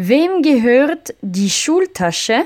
Wem gehört die Schultasche?